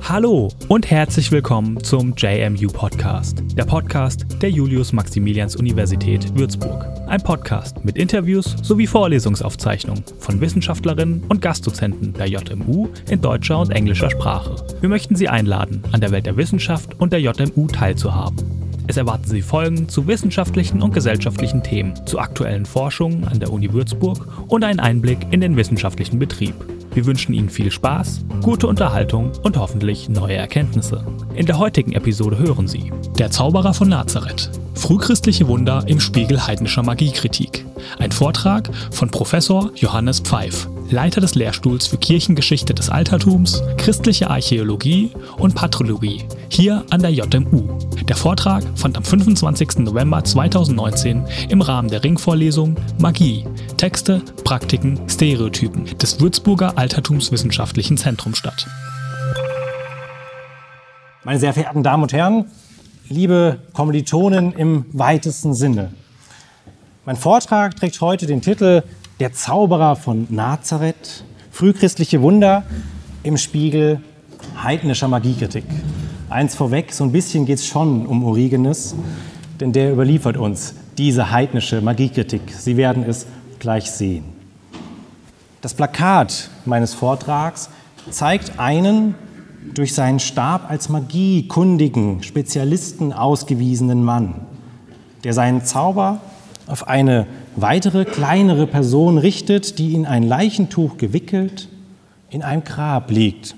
Hallo und herzlich willkommen zum JMU Podcast, der Podcast der Julius-Maximilians-Universität Würzburg. Ein Podcast mit Interviews sowie Vorlesungsaufzeichnungen von Wissenschaftlerinnen und Gastdozenten der JMU in deutscher und englischer Sprache. Wir möchten Sie einladen, an der Welt der Wissenschaft und der JMU teilzuhaben. Es erwarten Sie Folgen zu wissenschaftlichen und gesellschaftlichen Themen, zu aktuellen Forschungen an der Uni Würzburg und einen Einblick in den wissenschaftlichen Betrieb. Wir wünschen Ihnen viel Spaß, gute Unterhaltung und hoffentlich neue Erkenntnisse. In der heutigen Episode hören Sie Der Zauberer von Nazareth. Frühchristliche Wunder im Spiegel heidnischer Magiekritik. Ein Vortrag von Professor Johannes Pfeif, Leiter des Lehrstuhls für Kirchengeschichte des Altertums, christliche Archäologie und Patrologie, hier an der JMU. Der Vortrag fand am 25. November 2019 im Rahmen der Ringvorlesung Magie, Texte, Praktiken, Stereotypen des Würzburger Altertumswissenschaftlichen Zentrums statt. Meine sehr verehrten Damen und Herren, liebe Kommilitonen im weitesten Sinne. Mein Vortrag trägt heute den Titel Der Zauberer von Nazareth, frühchristliche Wunder im Spiegel heidnischer Magiekritik. Eins vorweg, so ein bisschen geht es schon um Origenes, denn der überliefert uns diese heidnische Magiekritik. Sie werden es gleich sehen. Das Plakat meines Vortrags zeigt einen durch seinen Stab als magiekundigen Spezialisten ausgewiesenen Mann, der seinen Zauber auf eine weitere kleinere Person richtet, die in ein Leichentuch gewickelt in einem Grab liegt.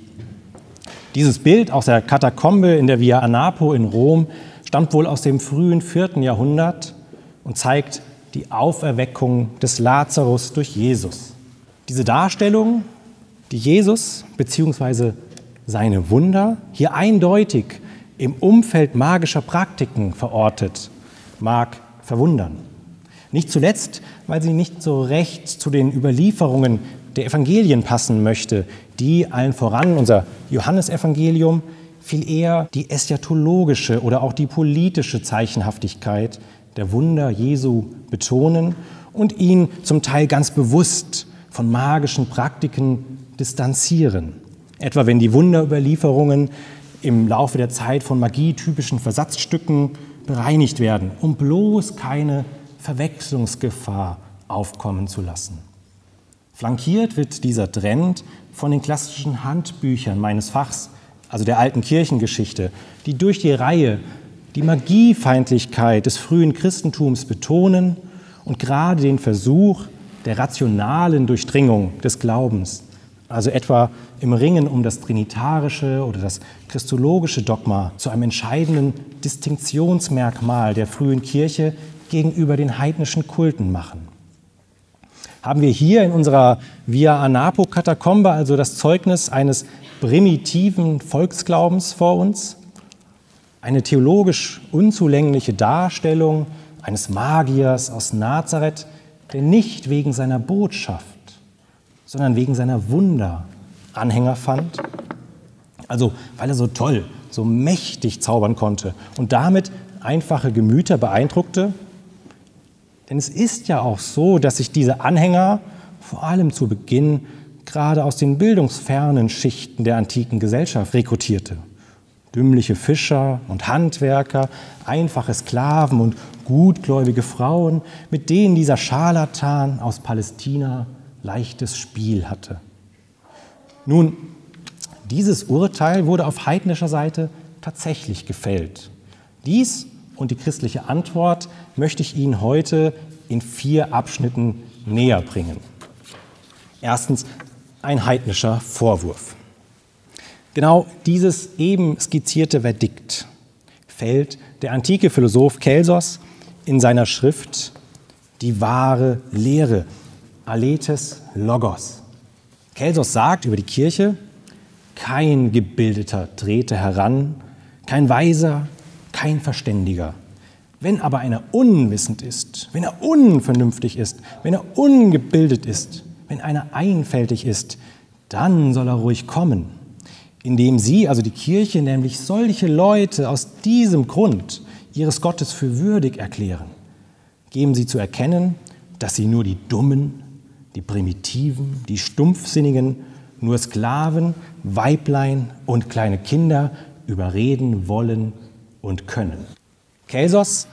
Dieses Bild aus der Katakombe in der Via Anapo in Rom stammt wohl aus dem frühen vierten Jahrhundert und zeigt die Auferweckung des Lazarus durch Jesus. Diese Darstellung, die Jesus bzw. seine Wunder hier eindeutig im Umfeld magischer Praktiken verortet, mag verwundern. Nicht zuletzt, weil sie nicht so recht zu den Überlieferungen der Evangelien passen möchte, die allen voran unser Johannesevangelium viel eher die eschatologische oder auch die politische Zeichenhaftigkeit der Wunder Jesu betonen und ihn zum Teil ganz bewusst von magischen Praktiken distanzieren. Etwa wenn die Wunderüberlieferungen im Laufe der Zeit von magietypischen Versatzstücken bereinigt werden, um bloß keine Verwechslungsgefahr aufkommen zu lassen. Flankiert wird dieser Trend von den klassischen Handbüchern meines Fachs, also der alten Kirchengeschichte, die durch die Reihe die Magiefeindlichkeit des frühen Christentums betonen und gerade den Versuch der rationalen Durchdringung des Glaubens, also etwa im Ringen um das trinitarische oder das christologische Dogma, zu einem entscheidenden Distinktionsmerkmal der frühen Kirche gegenüber den heidnischen Kulten machen. Haben wir hier in unserer Via Anapo Katakombe also das Zeugnis eines primitiven Volksglaubens vor uns, eine theologisch unzulängliche Darstellung eines Magiers aus Nazareth, der nicht wegen seiner Botschaft, sondern wegen seiner Wunder Anhänger fand. Also weil er so toll, so mächtig zaubern konnte und damit einfache Gemüter beeindruckte denn es ist ja auch so, dass sich diese Anhänger vor allem zu Beginn gerade aus den bildungsfernen Schichten der antiken Gesellschaft rekrutierte. Dümmliche Fischer und Handwerker, einfache Sklaven und gutgläubige Frauen, mit denen dieser Scharlatan aus Palästina leichtes Spiel hatte. Nun, dieses Urteil wurde auf heidnischer Seite tatsächlich gefällt. Dies und die christliche Antwort möchte ich Ihnen heute in vier Abschnitten näher bringen. Erstens ein heidnischer Vorwurf. Genau dieses eben skizzierte Verdikt fällt der antike Philosoph Kelsos in seiner Schrift Die wahre Lehre, Aletes Logos. Kelsos sagt über die Kirche, kein Gebildeter trete heran, kein Weiser, kein Verständiger. Wenn aber einer unwissend ist, wenn er unvernünftig ist, wenn er ungebildet ist, wenn einer einfältig ist, dann soll er ruhig kommen, indem sie, also die Kirche, nämlich solche Leute aus diesem Grund ihres Gottes für würdig erklären. geben sie zu erkennen, dass sie nur die Dummen, die Primitiven, die Stumpfsinnigen, nur Sklaven, Weiblein und kleine Kinder überreden wollen und können. Kelsos,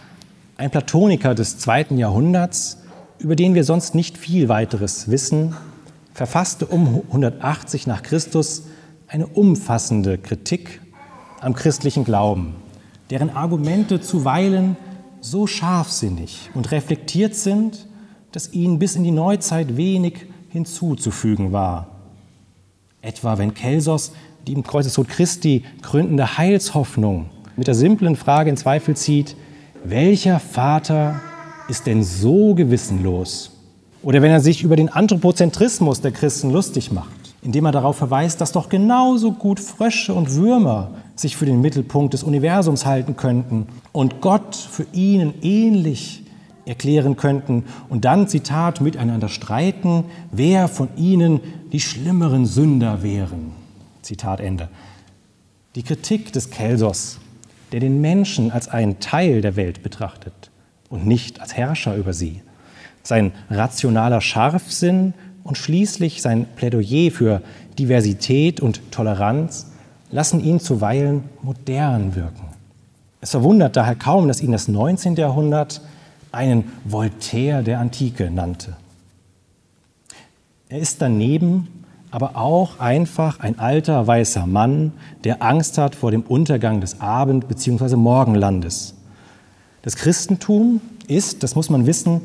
ein Platoniker des zweiten Jahrhunderts, über den wir sonst nicht viel weiteres wissen, verfasste um 180 nach Christus eine umfassende Kritik am christlichen Glauben, deren Argumente zuweilen so scharfsinnig und reflektiert sind, dass ihnen bis in die Neuzeit wenig hinzuzufügen war. Etwa wenn Kelsos die im Kreuzestod Christi gründende Heilshoffnung mit der simplen Frage in Zweifel zieht, welcher Vater ist denn so gewissenlos? Oder wenn er sich über den Anthropozentrismus der Christen lustig macht, indem er darauf verweist, dass doch genauso gut Frösche und Würmer sich für den Mittelpunkt des Universums halten könnten und Gott für ihnen ähnlich erklären könnten und dann, Zitat, miteinander streiten, wer von ihnen die schlimmeren Sünder wären. Zitat Ende. Die Kritik des Kelsos, der den Menschen als einen Teil der Welt betrachtet und nicht als Herrscher über sie, sein rationaler Scharfsinn und schließlich sein Plädoyer für Diversität und Toleranz lassen ihn zuweilen modern wirken. Es verwundert daher kaum, dass ihn das 19. Jahrhundert einen Voltaire der Antike nannte. Er ist daneben aber auch einfach ein alter weißer Mann, der Angst hat vor dem Untergang des Abend- bzw. Morgenlandes. Das Christentum ist, das muss man wissen,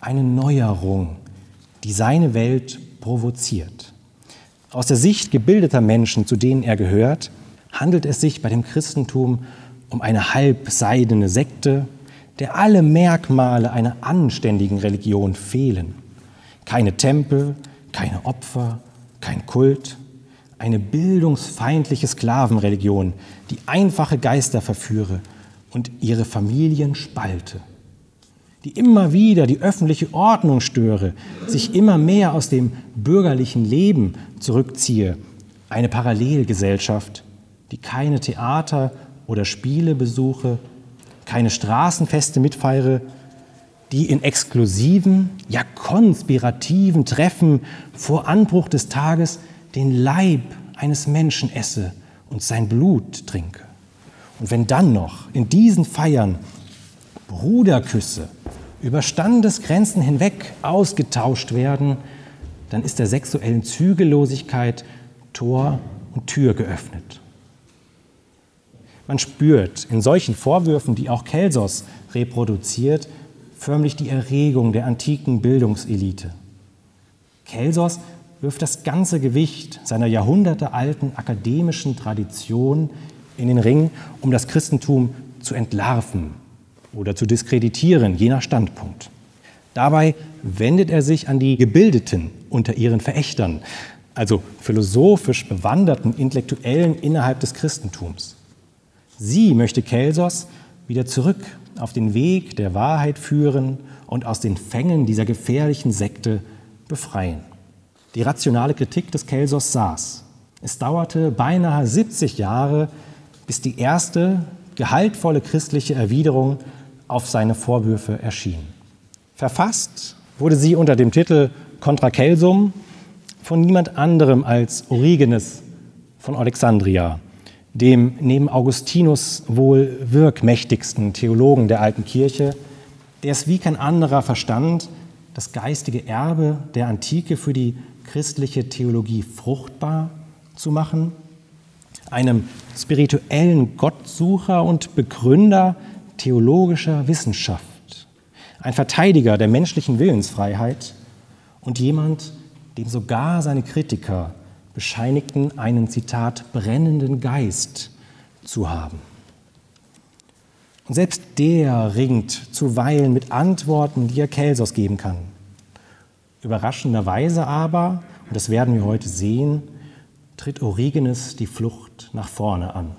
eine Neuerung, die seine Welt provoziert. Aus der Sicht gebildeter Menschen, zu denen er gehört, handelt es sich bei dem Christentum um eine halbseidene Sekte, der alle Merkmale einer anständigen Religion fehlen. Keine Tempel, keine Opfer, kein Kult, eine bildungsfeindliche Sklavenreligion, die einfache Geister verführe und ihre Familien spalte, die immer wieder die öffentliche Ordnung störe, sich immer mehr aus dem bürgerlichen Leben zurückziehe, eine Parallelgesellschaft, die keine Theater oder Spiele besuche, keine Straßenfeste mitfeiere, die in exklusiven, ja konspirativen Treffen vor Anbruch des Tages den Leib eines Menschen esse und sein Blut trinke. Und wenn dann noch in diesen Feiern Bruderküsse über Standesgrenzen hinweg ausgetauscht werden, dann ist der sexuellen Zügellosigkeit Tor und Tür geöffnet. Man spürt in solchen Vorwürfen, die auch Kelsos reproduziert, förmlich die Erregung der antiken Bildungselite. Kelsos wirft das ganze Gewicht seiner jahrhundertealten akademischen Tradition in den Ring, um das Christentum zu entlarven oder zu diskreditieren, je nach Standpunkt. Dabei wendet er sich an die Gebildeten unter ihren Verächtern, also philosophisch bewanderten Intellektuellen innerhalb des Christentums. Sie möchte Kelsos wieder zurück auf den Weg der Wahrheit führen und aus den Fängen dieser gefährlichen Sekte befreien. Die rationale Kritik des Kelsos saß. Es dauerte beinahe 70 Jahre, bis die erste gehaltvolle christliche Erwiderung auf seine Vorwürfe erschien. Verfasst wurde sie unter dem Titel Contra Kelsum von niemand anderem als Origenes von Alexandria, dem neben Augustinus wohl wirkmächtigsten Theologen der alten Kirche, der es wie kein anderer verstand, das geistige Erbe der Antike für die christliche Theologie fruchtbar zu machen, einem spirituellen Gottsucher und Begründer theologischer Wissenschaft, ein Verteidiger der menschlichen Willensfreiheit und jemand, dem sogar seine Kritiker bescheinigten, einen, Zitat, brennenden Geist zu haben. Und selbst der ringt zuweilen mit Antworten, die er Kelsos geben kann. Überraschenderweise aber, und das werden wir heute sehen, tritt Origenes die Flucht nach vorne an.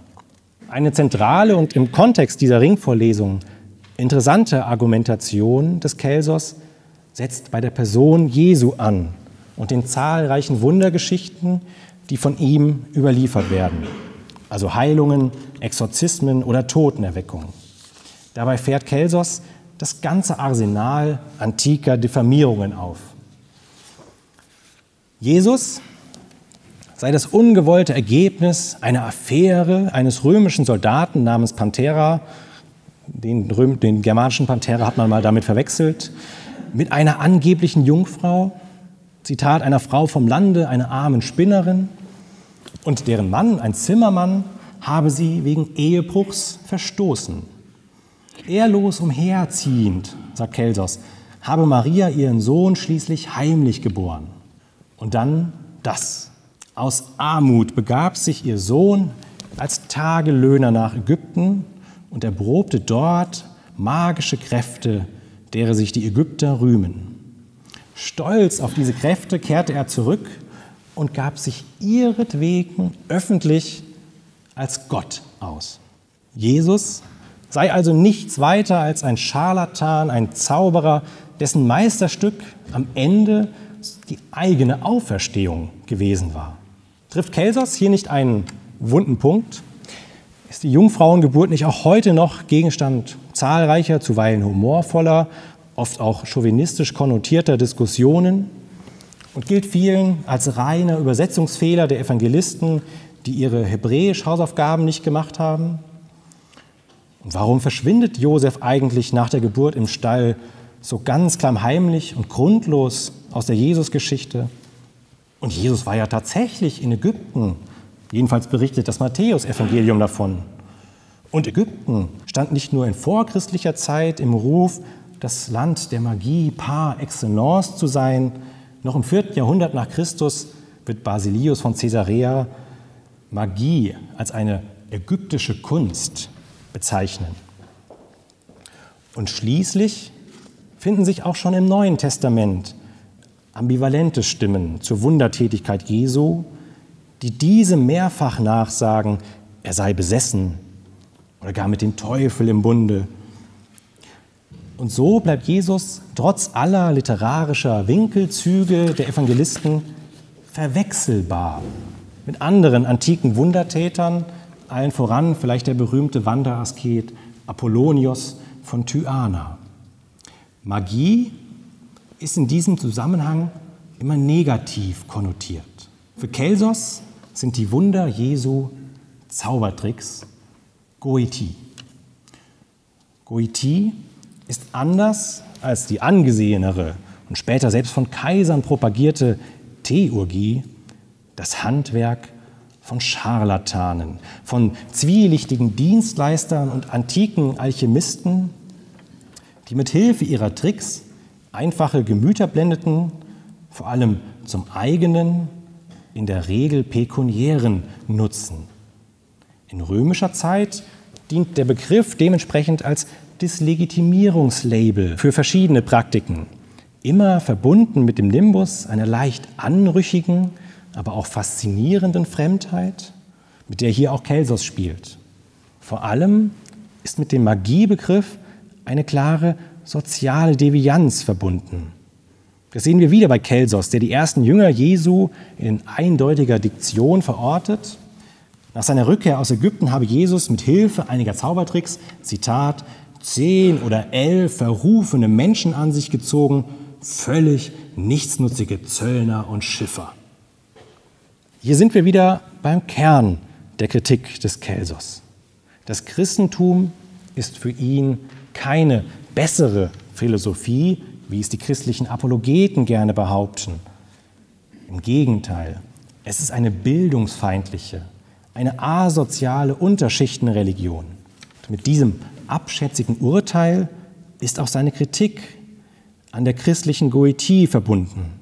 Eine zentrale und im Kontext dieser Ringvorlesung interessante Argumentation des Kelsos setzt bei der Person Jesu an und den zahlreichen Wundergeschichten, die von ihm überliefert werden, also Heilungen, Exorzismen oder Totenerweckungen. Dabei fährt Kelsos das ganze Arsenal antiker Diffamierungen auf. Jesus sei das ungewollte Ergebnis einer Affäre eines römischen Soldaten namens Panthera, den, den germanischen Panthera hat man mal damit verwechselt, mit einer angeblichen Jungfrau, Zitat, einer Frau vom Lande, einer armen Spinnerin, und deren Mann, ein Zimmermann, habe sie wegen Ehebruchs verstoßen. Ehrlos umherziehend, sagt Kelsos, habe Maria ihren Sohn schließlich heimlich geboren. Und dann das. Aus Armut begab sich ihr Sohn als Tagelöhner nach Ägypten und erprobte dort magische Kräfte, derer sich die Ägypter rühmen. Stolz auf diese Kräfte kehrte er zurück und gab sich ihretwegen öffentlich als Gott aus. Jesus sei also nichts weiter als ein Scharlatan, ein Zauberer, dessen Meisterstück am Ende die eigene Auferstehung gewesen war. Trifft Kelsos hier nicht einen wunden Punkt? Ist die Jungfrauengeburt nicht auch heute noch Gegenstand zahlreicher, zuweilen humorvoller, oft auch chauvinistisch konnotierter Diskussionen und gilt vielen als reiner Übersetzungsfehler der Evangelisten, die ihre Hebräisch-Hausaufgaben nicht gemacht haben? Und warum verschwindet Josef eigentlich nach der Geburt im Stall so ganz klammheimlich und grundlos aus der Jesusgeschichte? Und Jesus war ja tatsächlich in Ägypten. Jedenfalls berichtet das Matthäus-Evangelium davon. Und Ägypten stand nicht nur in vorchristlicher Zeit im Ruf, das Land der Magie par excellence zu sein. Noch im 4. Jahrhundert nach Christus wird Basilius von Caesarea Magie als eine ägyptische Kunst bezeichnen. Und schließlich finden sich auch schon im Neuen Testament ambivalente Stimmen zur Wundertätigkeit Jesu, die diese mehrfach nachsagen, er sei besessen oder gar mit dem Teufel im Bunde. Und so bleibt Jesus trotz aller literarischer Winkelzüge der Evangelisten verwechselbar mit anderen antiken Wundertätern, allen voran vielleicht der berühmte Wanderasket Apollonios von Tyana. Magie ist in diesem Zusammenhang immer negativ konnotiert. Für Kelsos sind die Wunder Jesu Zaubertricks Goetie. Goetie ist anders als die angesehenere und später selbst von Kaisern propagierte Theurgie das Handwerk von Scharlatanen, von zwielichtigen Dienstleistern und antiken Alchemisten, die mit Hilfe ihrer Tricks einfache Gemüter blendeten, vor allem zum eigenen, in der Regel pekuniären Nutzen. In römischer Zeit dient der Begriff dementsprechend als Dislegitimierungslabel für verschiedene Praktiken, immer verbunden mit dem Nimbus einer leicht anrüchigen, aber auch faszinierenden Fremdheit, mit der hier auch Kelsos spielt. Vor allem ist mit dem Magiebegriff eine klare soziale Devianz verbunden. Das sehen wir wieder bei Kelsos, der die ersten Jünger Jesu in eindeutiger Diktion verortet. Nach seiner Rückkehr aus Ägypten habe Jesus mit Hilfe einiger Zaubertricks, Zitat, zehn oder elf verrufene Menschen an sich gezogen, völlig nichtsnutzige Zöllner und Schiffer. Hier sind wir wieder beim Kern der Kritik des Kelsos. Das Christentum ist für ihn keine bessere Philosophie, wie es die christlichen Apologeten gerne behaupten. Im Gegenteil, es ist eine bildungsfeindliche, eine asoziale Unterschichtenreligion. Mit diesem abschätzigen Urteil ist auch seine Kritik an der christlichen Goetie verbunden.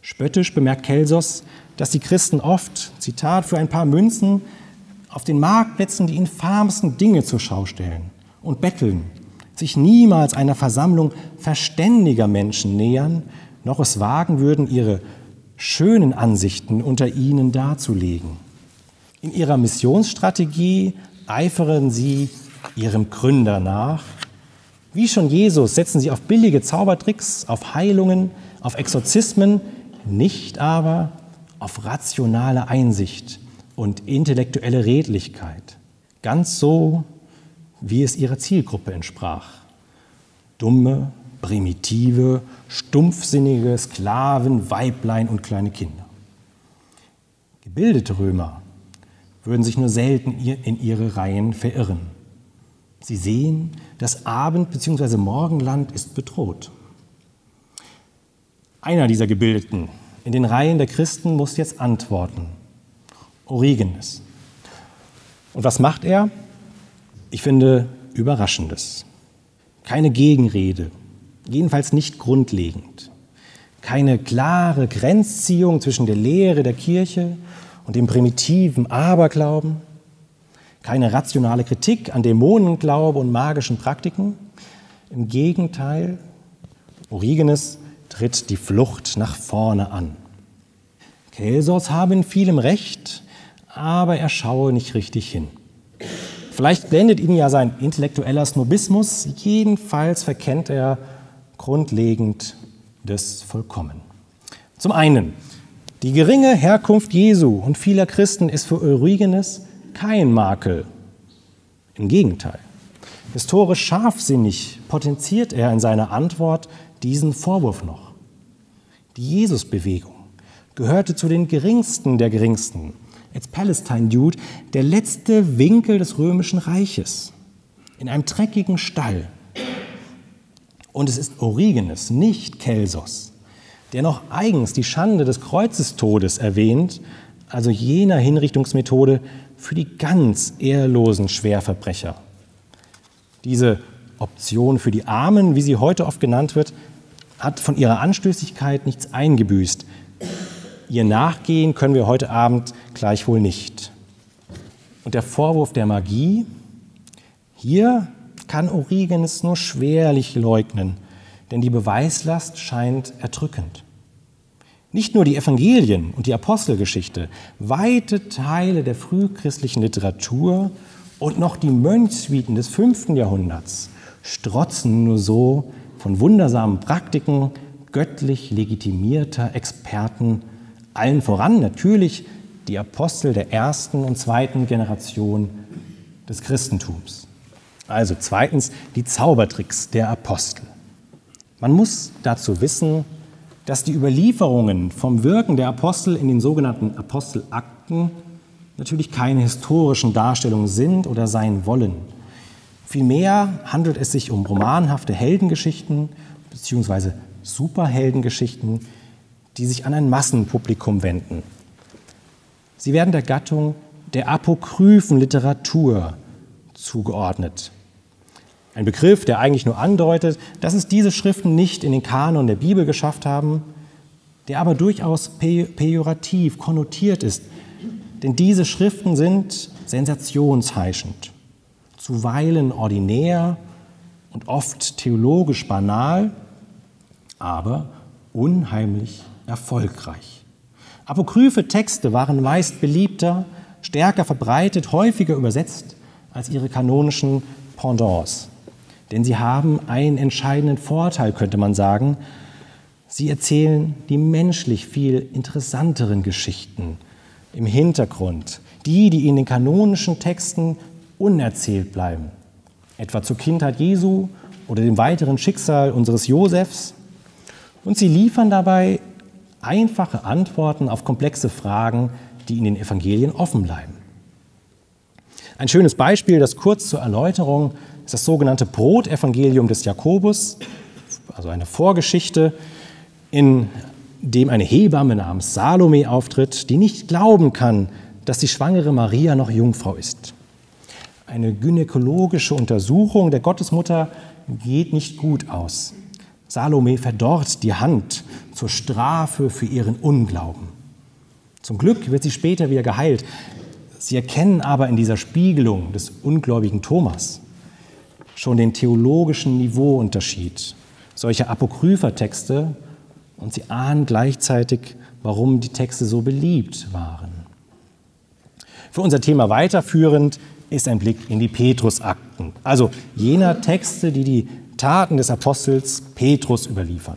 Spöttisch bemerkt Kelsos, dass die Christen oft, Zitat, für ein paar Münzen auf den Marktplätzen die infamsten Dinge zur Schau stellen und betteln, sich niemals einer Versammlung verständiger Menschen nähern, noch es wagen würden, ihre schönen Ansichten unter ihnen darzulegen. In ihrer Missionsstrategie eifern sie ihrem Gründer nach. Wie schon Jesus setzen sie auf billige Zaubertricks, auf Heilungen, auf Exorzismen, nicht aber auf rationale Einsicht und intellektuelle Redlichkeit. Ganz so wie es ihrer Zielgruppe entsprach. dumme, primitive, stumpfsinnige Sklaven, Weiblein und kleine Kinder. Gebildete Römer würden sich nur selten in ihre Reihen verirren. Sie sehen, das Abend- bzw. Morgenland ist bedroht. Einer dieser Gebildeten in den Reihen der Christen muss jetzt antworten. Origenes. Und was macht er? Ich finde Überraschendes. Keine Gegenrede, jedenfalls nicht grundlegend. Keine klare Grenzziehung zwischen der Lehre der Kirche und dem primitiven Aberglauben. Keine rationale Kritik an Dämonenglaube und magischen Praktiken. Im Gegenteil, Origenes tritt die Flucht nach vorne an. Kelsos habe in vielem Recht, aber er schaue nicht richtig hin. Vielleicht blendet ihn ja sein intellektueller Snobismus, jedenfalls verkennt er grundlegend das Vollkommen. Zum einen, die geringe Herkunft Jesu und vieler Christen ist für Origenes kein Makel. Im Gegenteil. Historisch scharfsinnig potenziert er in seiner Antwort diesen Vorwurf noch. Die Jesusbewegung gehörte zu den geringsten der geringsten als Palestine Dude, der letzte Winkel des römischen Reiches, in einem dreckigen Stall. Und es ist Origenes, nicht Kelsos, der noch eigens die Schande des Kreuzestodes erwähnt, also jener Hinrichtungsmethode für die ganz ehrlosen Schwerverbrecher. Diese Option für die Armen, wie sie heute oft genannt wird, hat von ihrer Anstößigkeit nichts eingebüßt. Ihr nachgehen können wir heute Abend gleichwohl nicht. Und der Vorwurf der Magie, hier kann Origenes nur schwerlich leugnen, denn die Beweislast scheint erdrückend. Nicht nur die Evangelien und die Apostelgeschichte, weite Teile der frühchristlichen Literatur und noch die Mönchssuiten des 5. Jahrhunderts strotzen nur so von wundersamen Praktiken göttlich legitimierter Experten allen voran natürlich die Apostel der ersten und zweiten Generation des Christentums. Also zweitens die Zaubertricks der Apostel. Man muss dazu wissen, dass die Überlieferungen vom Wirken der Apostel in den sogenannten Apostelakten natürlich keine historischen Darstellungen sind oder sein wollen. Vielmehr handelt es sich um romanhafte Heldengeschichten bzw. Superheldengeschichten, die sich an ein Massenpublikum wenden. Sie werden der Gattung der apokryphen Literatur zugeordnet. Ein Begriff, der eigentlich nur andeutet, dass es diese Schriften nicht in den Kanon der Bibel geschafft haben, der aber durchaus pejorativ konnotiert ist. Denn diese Schriften sind sensationsheischend, zuweilen ordinär und oft theologisch banal, aber unheimlich erfolgreich. Apokryphe Texte waren meist beliebter, stärker verbreitet, häufiger übersetzt als ihre kanonischen Pendants. Denn sie haben einen entscheidenden Vorteil, könnte man sagen. Sie erzählen die menschlich viel interessanteren Geschichten im Hintergrund, die, die in den kanonischen Texten unerzählt bleiben, etwa zur Kindheit Jesu oder dem weiteren Schicksal unseres Josefs. Und sie liefern dabei einfache Antworten auf komplexe Fragen, die in den Evangelien offen bleiben. Ein schönes Beispiel, das kurz zur Erläuterung, ist das sogenannte Brotevangelium des Jakobus, also eine Vorgeschichte, in dem eine Hebamme namens Salome auftritt, die nicht glauben kann, dass die schwangere Maria noch Jungfrau ist. Eine gynäkologische Untersuchung der Gottesmutter geht nicht gut aus. Salome verdorrt die Hand zur Strafe für ihren Unglauben. Zum Glück wird sie später wieder geheilt. Sie erkennen aber in dieser Spiegelung des ungläubigen Thomas schon den theologischen Niveauunterschied solcher apokrypher Texte und sie ahnen gleichzeitig, warum die Texte so beliebt waren. Für unser Thema weiterführend ist ein Blick in die Petrusakten, also jener Texte, die die Taten des Apostels Petrus überliefern.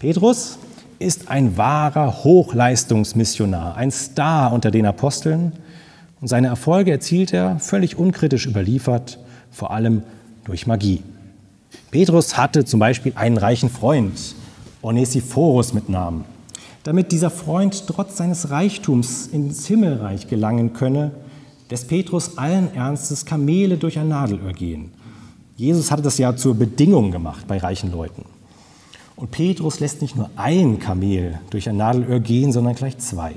Petrus ist ein wahrer Hochleistungsmissionar, ein Star unter den Aposteln und seine Erfolge erzielt er völlig unkritisch überliefert, vor allem durch Magie. Petrus hatte zum Beispiel einen reichen Freund, Onesiphorus mit Namen. Damit dieser Freund trotz seines Reichtums ins Himmelreich gelangen könne, lässt Petrus allen Ernstes Kamele durch ein Nadelöhr gehen. Jesus hatte das ja zur Bedingung gemacht bei reichen Leuten. Und Petrus lässt nicht nur ein Kamel durch ein Nadelöhr gehen, sondern gleich zwei.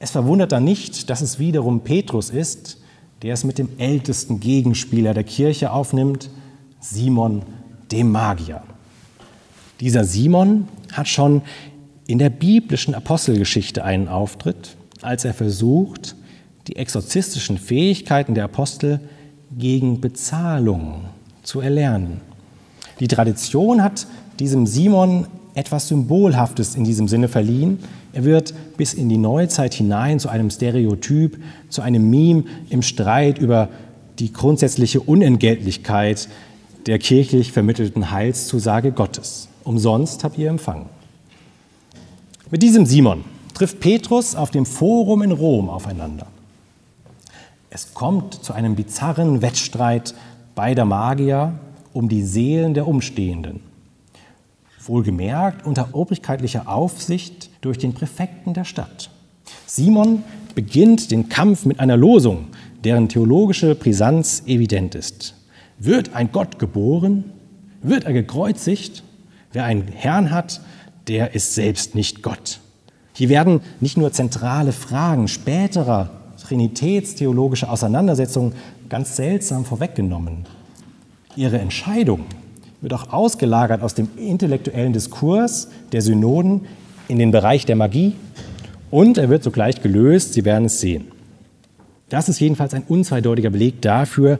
Es verwundert dann nicht, dass es wiederum Petrus ist, der es mit dem ältesten Gegenspieler der Kirche aufnimmt, Simon dem Magier. Dieser Simon hat schon in der biblischen Apostelgeschichte einen Auftritt, als er versucht, die exorzistischen Fähigkeiten der Apostel gegen Bezahlung zu erlernen. Die Tradition hat diesem Simon etwas Symbolhaftes in diesem Sinne verliehen. Er wird bis in die Neuzeit hinein zu einem Stereotyp, zu einem Meme im Streit über die grundsätzliche Unentgeltlichkeit der kirchlich vermittelten Heilszusage Gottes. Umsonst habt ihr empfangen. Mit diesem Simon trifft Petrus auf dem Forum in Rom aufeinander. Es kommt zu einem bizarren Wettstreit beider Magier um die Seelen der Umstehenden. Wohlgemerkt unter obrigkeitlicher Aufsicht durch den Präfekten der Stadt. Simon beginnt den Kampf mit einer Losung, deren theologische Brisanz evident ist. Wird ein Gott geboren? Wird er gekreuzigt? Wer einen Herrn hat, der ist selbst nicht Gott. Hier werden nicht nur zentrale Fragen späterer trinitätstheologischer Auseinandersetzungen ganz seltsam vorweggenommen. Ihre Entscheidung wird auch ausgelagert aus dem intellektuellen Diskurs der Synoden in den Bereich der Magie und er wird sogleich gelöst, Sie werden es sehen. Das ist jedenfalls ein unzweideutiger Beleg dafür,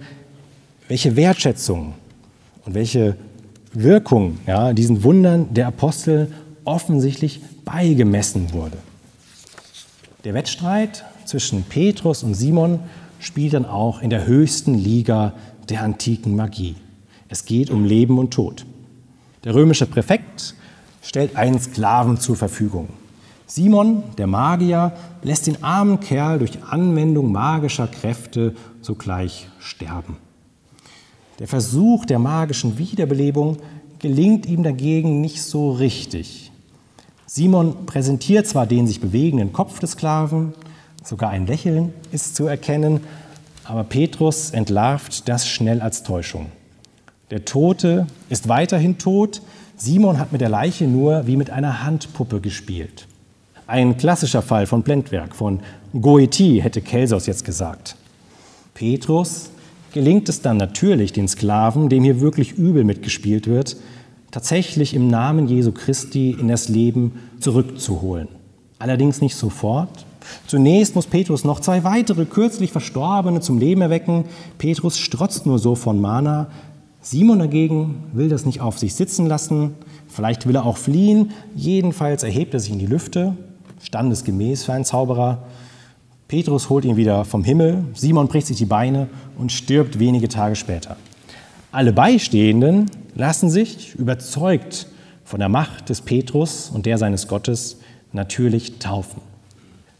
welche Wertschätzung und welche Wirkung ja, diesen Wundern der Apostel offensichtlich beigemessen wurde. Der Wettstreit zwischen Petrus und Simon spielt dann auch in der höchsten Liga der antiken Magie. Es geht um Leben und Tod. Der römische Präfekt stellt einen Sklaven zur Verfügung. Simon, der Magier, lässt den armen Kerl durch Anwendung magischer Kräfte sogleich sterben. Der Versuch der magischen Wiederbelebung gelingt ihm dagegen nicht so richtig. Simon präsentiert zwar den sich bewegenden Kopf des Sklaven, sogar ein Lächeln ist zu erkennen, aber Petrus entlarvt das schnell als Täuschung. Der Tote ist weiterhin tot, Simon hat mit der Leiche nur wie mit einer Handpuppe gespielt. Ein klassischer Fall von Blendwerk, von Goethi, hätte Kelsos jetzt gesagt. Petrus gelingt es dann natürlich, den Sklaven, dem hier wirklich übel mitgespielt wird, tatsächlich im Namen Jesu Christi in das Leben zurückzuholen. Allerdings nicht sofort. Zunächst muss Petrus noch zwei weitere kürzlich Verstorbene zum Leben erwecken. Petrus strotzt nur so von Mana. Simon dagegen will das nicht auf sich sitzen lassen. Vielleicht will er auch fliehen. Jedenfalls erhebt er sich in die Lüfte, standesgemäß für einen Zauberer. Petrus holt ihn wieder vom Himmel, Simon bricht sich die Beine und stirbt wenige Tage später. Alle Beistehenden lassen sich, überzeugt von der Macht des Petrus und der seines Gottes, natürlich taufen.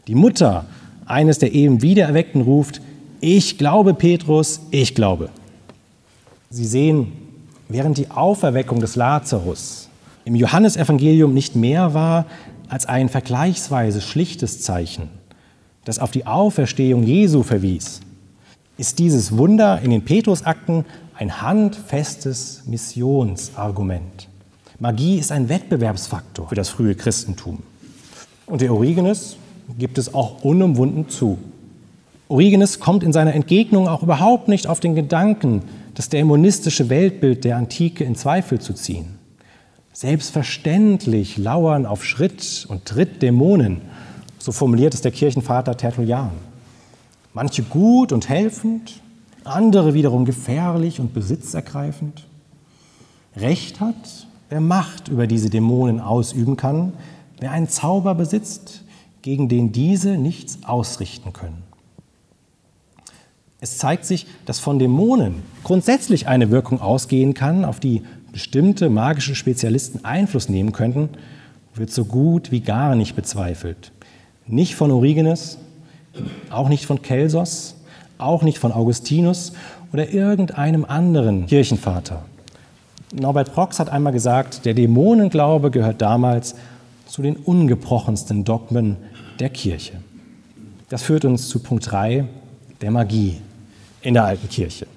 Die Mutter eines der eben Wiedererweckten ruft, ich glaube Petrus, ich glaube. Sie sehen, während die Auferweckung des Lazarus im Johannesevangelium nicht mehr war als ein vergleichsweise schlichtes Zeichen, das auf die Auferstehung Jesu verwies, ist dieses Wunder in den Petrusakten ein handfestes Missionsargument. Magie ist ein Wettbewerbsfaktor für das frühe Christentum. Und der Origenes gibt es auch unumwunden zu. Origenes kommt in seiner Entgegnung auch überhaupt nicht auf den Gedanken, das dämonistische Weltbild der Antike in Zweifel zu ziehen. Selbstverständlich lauern auf Schritt und Tritt Dämonen so formuliert es der Kirchenvater Tertullian. Manche gut und helfend, andere wiederum gefährlich und besitzergreifend. Recht hat, wer Macht über diese Dämonen ausüben kann, wer einen Zauber besitzt, gegen den diese nichts ausrichten können. Es zeigt sich, dass von Dämonen grundsätzlich eine Wirkung ausgehen kann, auf die bestimmte magische Spezialisten Einfluss nehmen könnten, wird so gut wie gar nicht bezweifelt. Nicht von Origenes, auch nicht von Kelsos, auch nicht von Augustinus oder irgendeinem anderen Kirchenvater. Norbert Prox hat einmal gesagt, der Dämonenglaube gehört damals zu den ungebrochensten Dogmen der Kirche. Das führt uns zu Punkt 3, der Magie in der alten Kirche.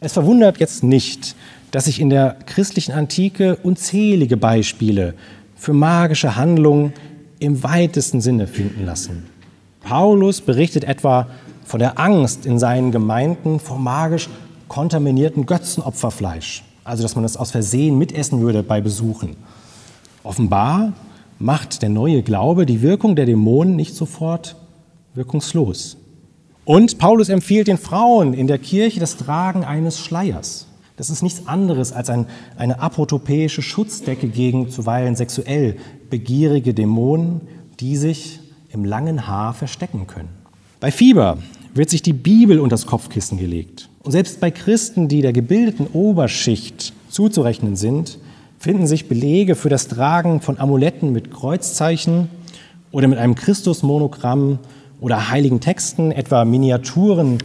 Es verwundert jetzt nicht, dass sich in der christlichen Antike unzählige Beispiele für magische Handlungen im weitesten Sinne finden lassen. Paulus berichtet etwa von der Angst in seinen Gemeinden vor magisch kontaminierten Götzenopferfleisch, also dass man das aus Versehen mitessen würde bei Besuchen. Offenbar macht der neue Glaube die Wirkung der Dämonen nicht sofort wirkungslos. Und Paulus empfiehlt den Frauen in der Kirche das Tragen eines Schleiers. Das ist nichts anderes als ein, eine apotopäische Schutzdecke gegen zuweilen sexuell begierige Dämonen, die sich im langen Haar verstecken können. Bei Fieber wird sich die Bibel unter das Kopfkissen gelegt. Und selbst bei Christen, die der gebildeten Oberschicht zuzurechnen sind, finden sich Belege für das Tragen von Amuletten mit Kreuzzeichen oder mit einem Christusmonogramm oder heiligen Texten, etwa Miniaturen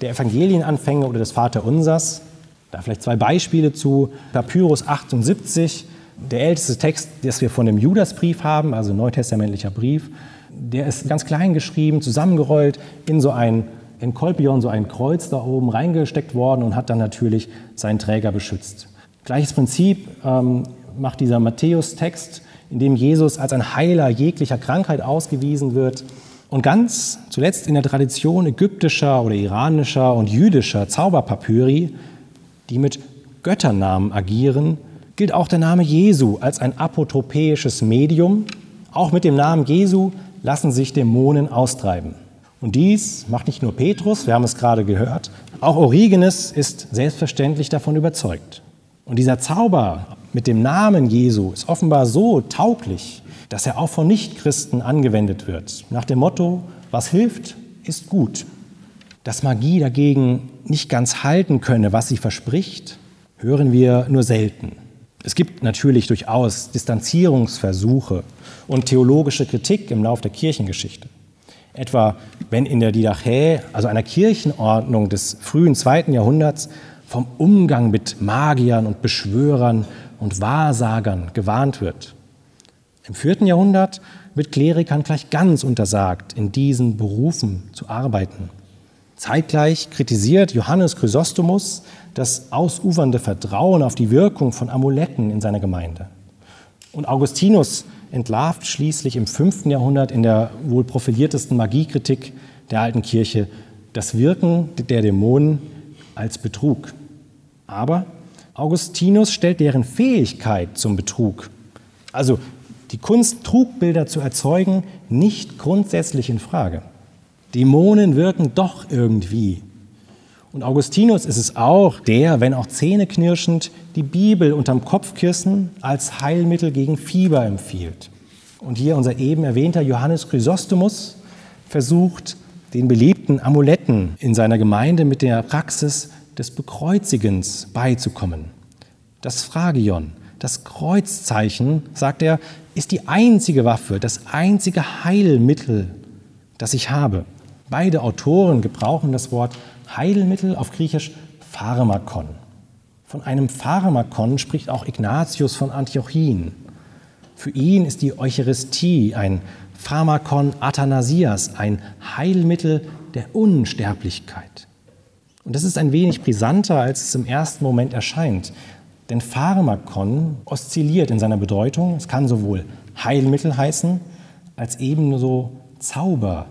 der Evangelienanfänge oder des Vaterunsers. Da vielleicht zwei Beispiele zu Papyrus 78, der älteste Text, das wir von dem Judasbrief haben, also neutestamentlicher Brief. Der ist ganz klein geschrieben, zusammengerollt in so ein in Kolpion so ein Kreuz da oben reingesteckt worden und hat dann natürlich seinen Träger beschützt. Gleiches Prinzip ähm, macht dieser Matthäus-Text, in dem Jesus als ein Heiler jeglicher Krankheit ausgewiesen wird. Und ganz zuletzt in der Tradition ägyptischer oder iranischer und jüdischer Zauberpapyri, die mit Götternamen agieren, gilt auch der Name Jesu als ein apotropäisches Medium. Auch mit dem Namen Jesu lassen sich Dämonen austreiben. Und dies macht nicht nur Petrus, wir haben es gerade gehört, auch Origenes ist selbstverständlich davon überzeugt. Und dieser Zauber mit dem Namen Jesu ist offenbar so tauglich, dass er auch von Nichtchristen angewendet wird. Nach dem Motto, was hilft, ist gut. Dass Magie dagegen nicht ganz halten könne, was sie verspricht, hören wir nur selten. Es gibt natürlich durchaus Distanzierungsversuche und theologische Kritik im Lauf der Kirchengeschichte. Etwa wenn in der Didache, also einer Kirchenordnung des frühen zweiten Jahrhunderts, vom Umgang mit Magiern und Beschwörern und Wahrsagern gewarnt wird. Im vierten Jahrhundert wird Klerikern gleich ganz untersagt, in diesen Berufen zu arbeiten. Zeitgleich kritisiert Johannes Chrysostomus das ausufernde Vertrauen auf die Wirkung von Amuletten in seiner Gemeinde. Und Augustinus entlarvt schließlich im fünften Jahrhundert in der wohl profiliertesten Magiekritik der alten Kirche das Wirken der Dämonen als Betrug. Aber Augustinus stellt deren Fähigkeit zum Betrug, also die Kunst, Trugbilder zu erzeugen, nicht grundsätzlich in Frage. Dämonen wirken doch irgendwie. Und Augustinus ist es auch, der, wenn auch zähneknirschend, die Bibel unterm Kopfkissen als Heilmittel gegen Fieber empfiehlt. Und hier unser eben erwähnter Johannes Chrysostomus versucht, den beliebten Amuletten in seiner Gemeinde mit der Praxis des Bekreuzigens beizukommen. Das Phragion, das Kreuzzeichen, sagt er, ist die einzige Waffe, das einzige Heilmittel, das ich habe. Beide Autoren gebrauchen das Wort Heilmittel auf Griechisch Pharmakon. Von einem Pharmakon spricht auch Ignatius von Antiochien. Für ihn ist die Eucharistie ein Pharmakon Athanasias, ein Heilmittel der Unsterblichkeit. Und das ist ein wenig brisanter, als es im ersten Moment erscheint. Denn Pharmakon oszilliert in seiner Bedeutung. Es kann sowohl Heilmittel heißen, als ebenso Zauber,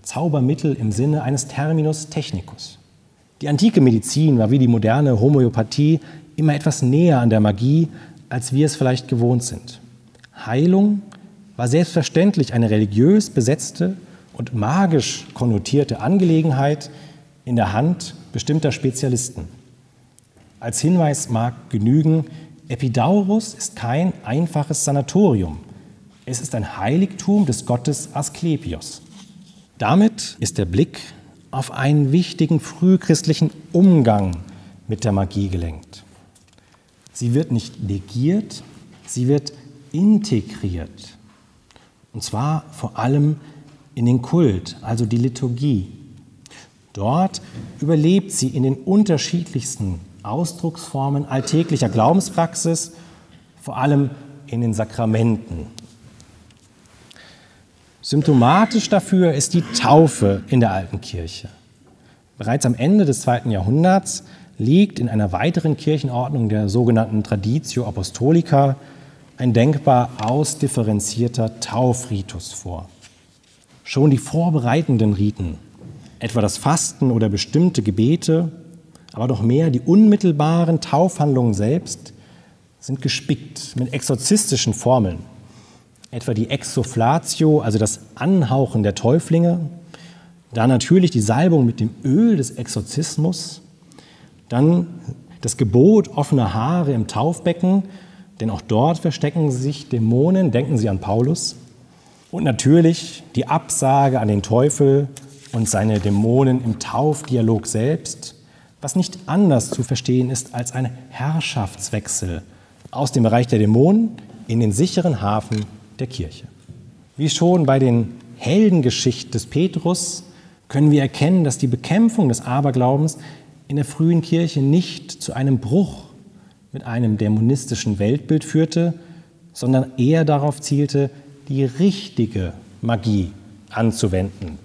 Zaubermittel im Sinne eines Terminus technicus. Die antike Medizin war wie die moderne Homöopathie immer etwas näher an der Magie, als wir es vielleicht gewohnt sind. Heilung war selbstverständlich eine religiös besetzte und magisch konnotierte Angelegenheit in der Hand bestimmter Spezialisten. Als Hinweis mag genügen, Epidaurus ist kein einfaches Sanatorium. Es ist ein Heiligtum des Gottes Asklepios. Damit ist der Blick auf einen wichtigen frühchristlichen Umgang mit der Magie gelenkt. Sie wird nicht negiert, sie wird integriert. Und zwar vor allem in den Kult, also die Liturgie. Dort überlebt sie in den unterschiedlichsten Ausdrucksformen alltäglicher Glaubenspraxis, vor allem in den Sakramenten. Symptomatisch dafür ist die Taufe in der alten Kirche. Bereits am Ende des zweiten Jahrhunderts liegt in einer weiteren Kirchenordnung der sogenannten Traditio Apostolica ein denkbar ausdifferenzierter Taufritus vor. Schon die vorbereitenden Riten, etwa das Fasten oder bestimmte Gebete, aber doch mehr die unmittelbaren Taufhandlungen selbst, sind gespickt mit exorzistischen Formeln, etwa die Exoflatio, also das Anhauchen der Täuflinge, dann natürlich die Salbung mit dem Öl des Exorzismus, dann das Gebot offener Haare im Taufbecken, denn auch dort verstecken sich Dämonen, denken Sie an Paulus, und natürlich die Absage an den Teufel und seine Dämonen im Taufdialog selbst, was nicht anders zu verstehen ist als ein Herrschaftswechsel aus dem Bereich der Dämonen in den sicheren Hafen der Kirche. Wie schon bei den Heldengeschichten des Petrus können wir erkennen, dass die Bekämpfung des Aberglaubens in der frühen Kirche nicht zu einem Bruch mit einem dämonistischen Weltbild führte, sondern eher darauf zielte, die richtige Magie anzuwenden.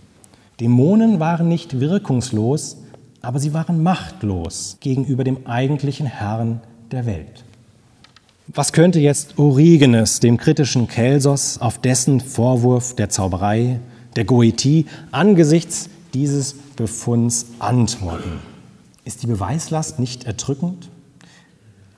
Dämonen waren nicht wirkungslos, aber sie waren machtlos gegenüber dem eigentlichen Herrn der Welt. Was könnte jetzt Origenes, dem kritischen Kelsos, auf dessen Vorwurf der Zauberei, der Goetie, angesichts dieses Befunds antworten? Ist die Beweislast nicht erdrückend?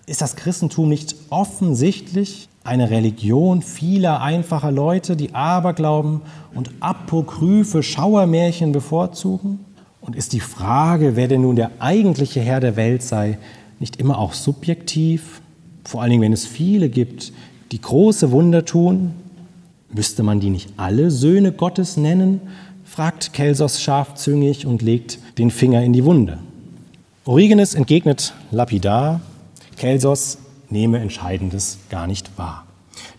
Ist das Christentum nicht offensichtlich eine Religion vieler einfacher Leute, die Aberglauben und apokryphe Schauermärchen bevorzugen? Und ist die Frage, wer denn nun der eigentliche Herr der Welt sei, nicht immer auch subjektiv? Vor allen Dingen, wenn es viele gibt, die große Wunder tun? Müsste man die nicht alle Söhne Gottes nennen? fragt Kelsos scharfzüngig und legt den Finger in die Wunde. Origenes entgegnet lapidar, Kelsos nehme Entscheidendes gar nicht wahr.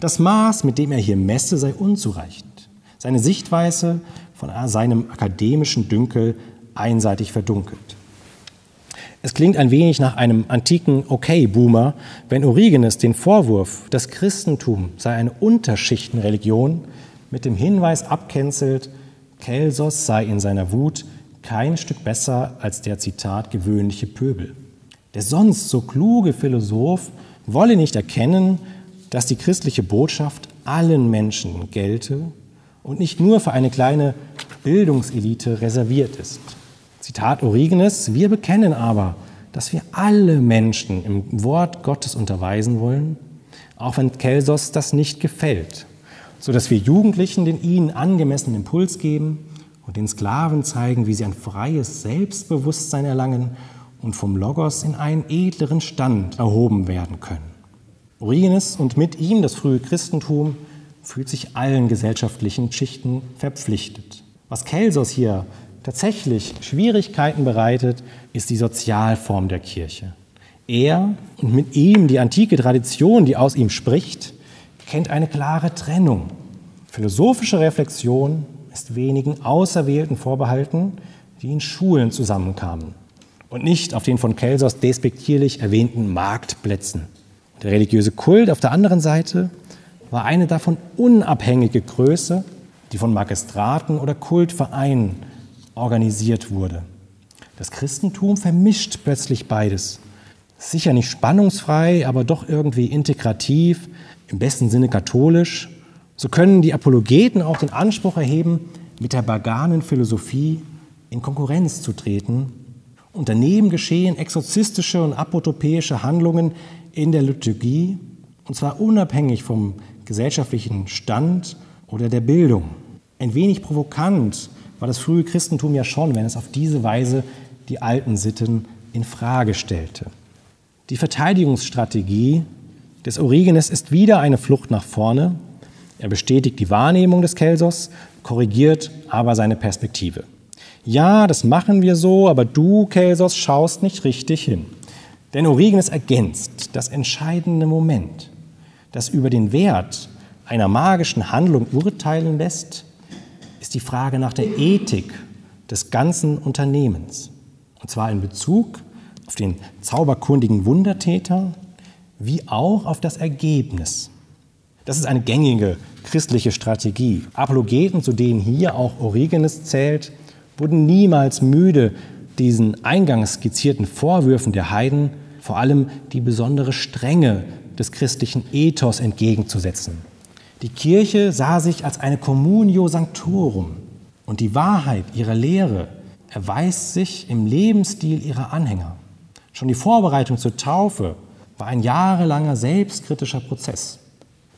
Das Maß, mit dem er hier messe, sei unzureichend. Seine Sichtweise von seinem akademischen Dünkel einseitig verdunkelt. Es klingt ein wenig nach einem antiken Okay-Boomer, wenn Origenes den Vorwurf, das Christentum sei eine Unterschichtenreligion, mit dem Hinweis abkänzelt, Kelsos sei in seiner Wut kein Stück besser als der Zitat gewöhnliche Pöbel. Der sonst so kluge Philosoph wolle nicht erkennen, dass die christliche Botschaft allen Menschen gelte und nicht nur für eine kleine Bildungselite reserviert ist. Zitat Origenes, wir bekennen aber, dass wir alle Menschen im Wort Gottes unterweisen wollen, auch wenn Kelsos das nicht gefällt, sodass wir Jugendlichen den ihnen angemessenen Impuls geben und den Sklaven zeigen, wie sie ein freies Selbstbewusstsein erlangen und vom Logos in einen edleren Stand erhoben werden können. Origenes und mit ihm das frühe Christentum fühlt sich allen gesellschaftlichen Schichten verpflichtet. Was Kelsos hier tatsächlich Schwierigkeiten bereitet, ist die Sozialform der Kirche. Er und mit ihm die antike Tradition, die aus ihm spricht, kennt eine klare Trennung. Philosophische Reflexion ist wenigen Auserwählten vorbehalten, die in Schulen zusammenkamen und nicht auf den von Kelsos despektierlich erwähnten Marktplätzen. Der religiöse Kult auf der anderen Seite war eine davon unabhängige Größe, die von Magistraten oder Kultvereinen organisiert wurde. Das Christentum vermischt plötzlich beides. Sicher nicht spannungsfrei, aber doch irgendwie integrativ, im besten Sinne katholisch. So können die Apologeten auch den Anspruch erheben, mit der baganen Philosophie in Konkurrenz zu treten. Und daneben geschehen exorzistische und apotopäische Handlungen in der Liturgie, und zwar unabhängig vom gesellschaftlichen Stand oder der Bildung. Ein wenig provokant war das frühe Christentum ja schon, wenn es auf diese Weise die alten Sitten in Frage stellte. Die Verteidigungsstrategie des Origenes ist wieder eine Flucht nach vorne. Er bestätigt die Wahrnehmung des Kelsos, korrigiert aber seine Perspektive. Ja, das machen wir so, aber du, Kelsos, schaust nicht richtig hin. Denn Origenes ergänzt das entscheidende Moment, das über den Wert einer magischen Handlung urteilen lässt, ist die Frage nach der Ethik des ganzen Unternehmens. Und zwar in Bezug auf den zauberkundigen Wundertäter wie auch auf das Ergebnis. Das ist eine gängige christliche Strategie. Apologeten, zu denen hier auch Origenes zählt, wurden niemals müde, diesen eingangs skizzierten Vorwürfen der Heiden vor allem die besondere Strenge des christlichen Ethos entgegenzusetzen. Die Kirche sah sich als eine Communio Sanctorum und die Wahrheit ihrer Lehre erweist sich im Lebensstil ihrer Anhänger. Schon die Vorbereitung zur Taufe war ein jahrelanger selbstkritischer Prozess.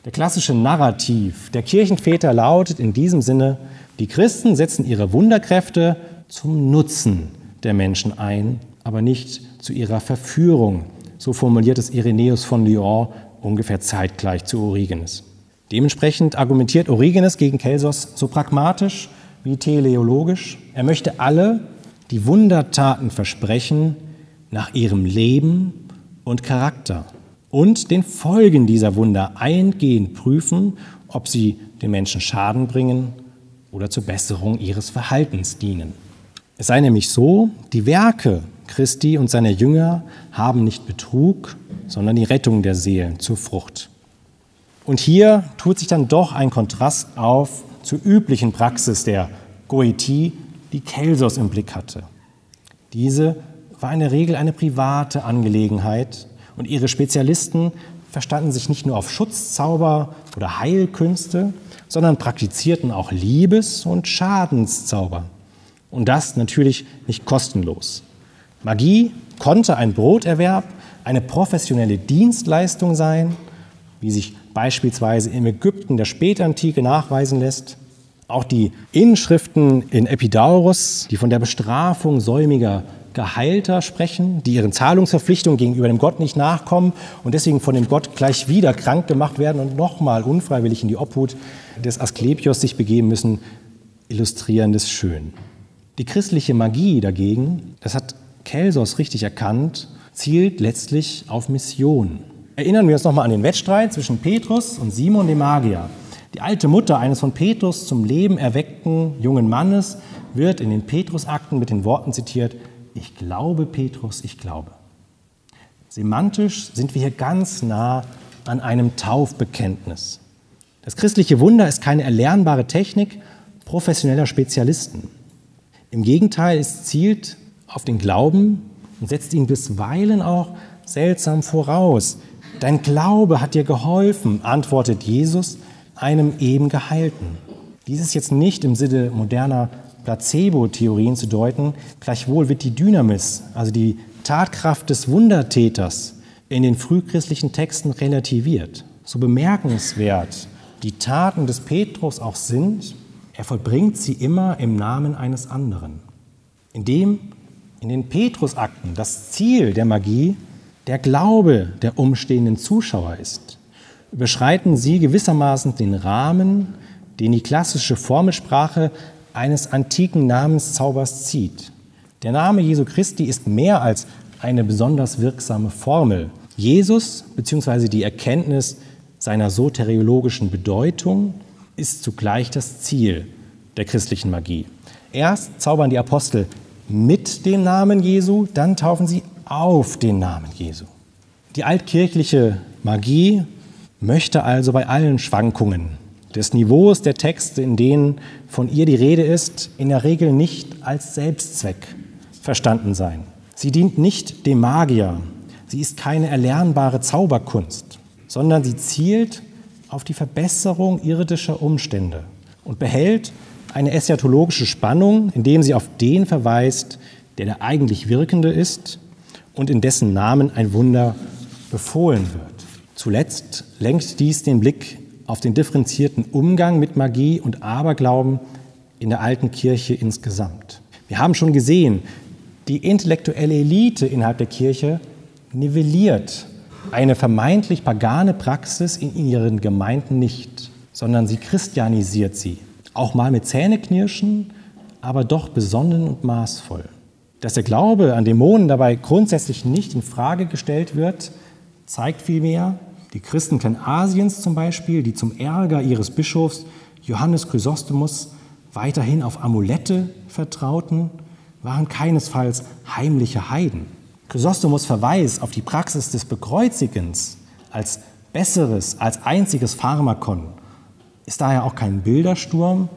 Der klassische Narrativ der Kirchenväter lautet in diesem Sinne, die Christen setzen ihre Wunderkräfte zum Nutzen der Menschen ein, aber nicht zu ihrer Verführung. So formuliert es Irenäus von Lyon ungefähr zeitgleich zu Origenes. Dementsprechend argumentiert Origenes gegen Kelsos so pragmatisch wie teleologisch. Er möchte alle, die Wundertaten versprechen, nach ihrem Leben und Charakter und den Folgen dieser Wunder eingehend prüfen, ob sie den Menschen Schaden bringen oder zur Besserung ihres Verhaltens dienen. Es sei nämlich so, die Werke Christi und seiner Jünger haben nicht Betrug, sondern die Rettung der Seelen zur Frucht. Und hier tut sich dann doch ein Kontrast auf zur üblichen Praxis der Goetie, die Kelsos im Blick hatte. Diese war in der Regel eine private Angelegenheit und ihre Spezialisten verstanden sich nicht nur auf Schutzzauber oder Heilkünste, sondern praktizierten auch Liebes- und Schadenszauber. Und das natürlich nicht kostenlos. Magie konnte ein Broterwerb, eine professionelle Dienstleistung sein, wie sich beispielsweise im Ägypten der Spätantike nachweisen lässt. Auch die Inschriften in Epidaurus, die von der Bestrafung säumiger Geheilter sprechen, die ihren Zahlungsverpflichtungen gegenüber dem Gott nicht nachkommen und deswegen von dem Gott gleich wieder krank gemacht werden und nochmal unfreiwillig in die Obhut des Asklepios sich begeben müssen, illustrieren das schön. Die christliche Magie dagegen, das hat Kelsos richtig erkannt, zielt letztlich auf Mission. Erinnern wir uns nochmal an den Wettstreit zwischen Petrus und Simon dem Magier. Die alte Mutter eines von Petrus zum Leben erweckten jungen Mannes wird in den Petrusakten mit den Worten zitiert, ich glaube, Petrus, ich glaube. Semantisch sind wir hier ganz nah an einem Taufbekenntnis. Das christliche Wunder ist keine erlernbare Technik professioneller Spezialisten. Im Gegenteil, es zielt auf den Glauben und setzt ihn bisweilen auch seltsam voraus. Dein Glaube hat dir geholfen, antwortet Jesus einem eben Geheilten. Dies ist jetzt nicht im Sinne moderner Placebo-Theorien zu deuten, gleichwohl wird die Dynamis, also die Tatkraft des Wundertäters, in den frühchristlichen Texten relativiert. So bemerkenswert die Taten des Petrus auch sind, er vollbringt sie immer im Namen eines anderen. Indem in den Petrusakten das Ziel der Magie der Glaube der umstehenden Zuschauer ist, überschreiten sie gewissermaßen den Rahmen, den die klassische Formelsprache eines antiken Namenszaubers zieht. Der Name Jesu Christi ist mehr als eine besonders wirksame Formel. Jesus bzw. die Erkenntnis seiner soteriologischen Bedeutung ist zugleich das Ziel der christlichen Magie. Erst zaubern die Apostel mit dem Namen Jesu, dann taufen sie auf den Namen Jesu. Die altkirchliche Magie möchte also bei allen Schwankungen des Niveaus der Texte, in denen von ihr die Rede ist, in der Regel nicht als Selbstzweck verstanden sein. Sie dient nicht dem Magier, sie ist keine erlernbare Zauberkunst, sondern sie zielt auf die Verbesserung irdischer Umstände und behält eine eschatologische Spannung, indem sie auf den verweist, der der eigentlich Wirkende ist und in dessen Namen ein Wunder befohlen wird. Zuletzt lenkt dies den Blick auf den differenzierten Umgang mit Magie und Aberglauben in der alten Kirche insgesamt. Wir haben schon gesehen, die intellektuelle Elite innerhalb der Kirche nivelliert eine vermeintlich pagane Praxis in ihren Gemeinden nicht, sondern sie christianisiert sie. Auch mal mit Zähneknirschen, aber doch besonnen und maßvoll. Dass der Glaube an Dämonen dabei grundsätzlich nicht in Frage gestellt wird, zeigt vielmehr die Christen Kleinasiens zum Beispiel, die zum Ärger ihres Bischofs Johannes Chrysostomus weiterhin auf Amulette vertrauten, waren keinesfalls heimliche Heiden. Chrysostomos Verweis auf die Praxis des Bekreuzigens als besseres, als einziges Pharmakon ist daher auch kein Bildersturm,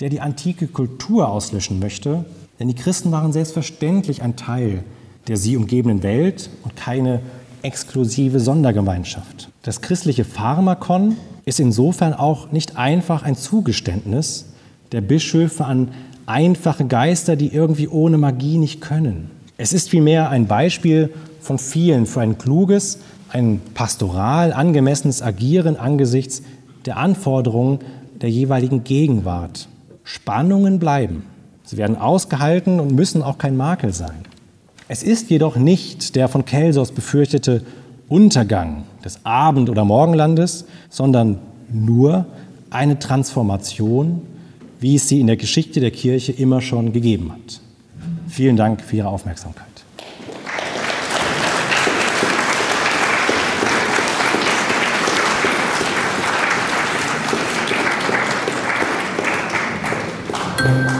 der die antike Kultur auslöschen möchte, denn die Christen waren selbstverständlich ein Teil der sie umgebenden Welt und keine exklusive Sondergemeinschaft. Das christliche Pharmakon ist insofern auch nicht einfach ein Zugeständnis der Bischöfe an einfache Geister, die irgendwie ohne Magie nicht können. Es ist vielmehr ein Beispiel von vielen für ein kluges, ein pastoral angemessenes Agieren angesichts der Anforderungen der jeweiligen Gegenwart. Spannungen bleiben. Sie werden ausgehalten und müssen auch kein Makel sein. Es ist jedoch nicht der von Kelsos befürchtete Untergang des Abend- oder Morgenlandes, sondern nur eine Transformation, wie es sie in der Geschichte der Kirche immer schon gegeben hat. Vielen Dank für Ihre Aufmerksamkeit. Applaus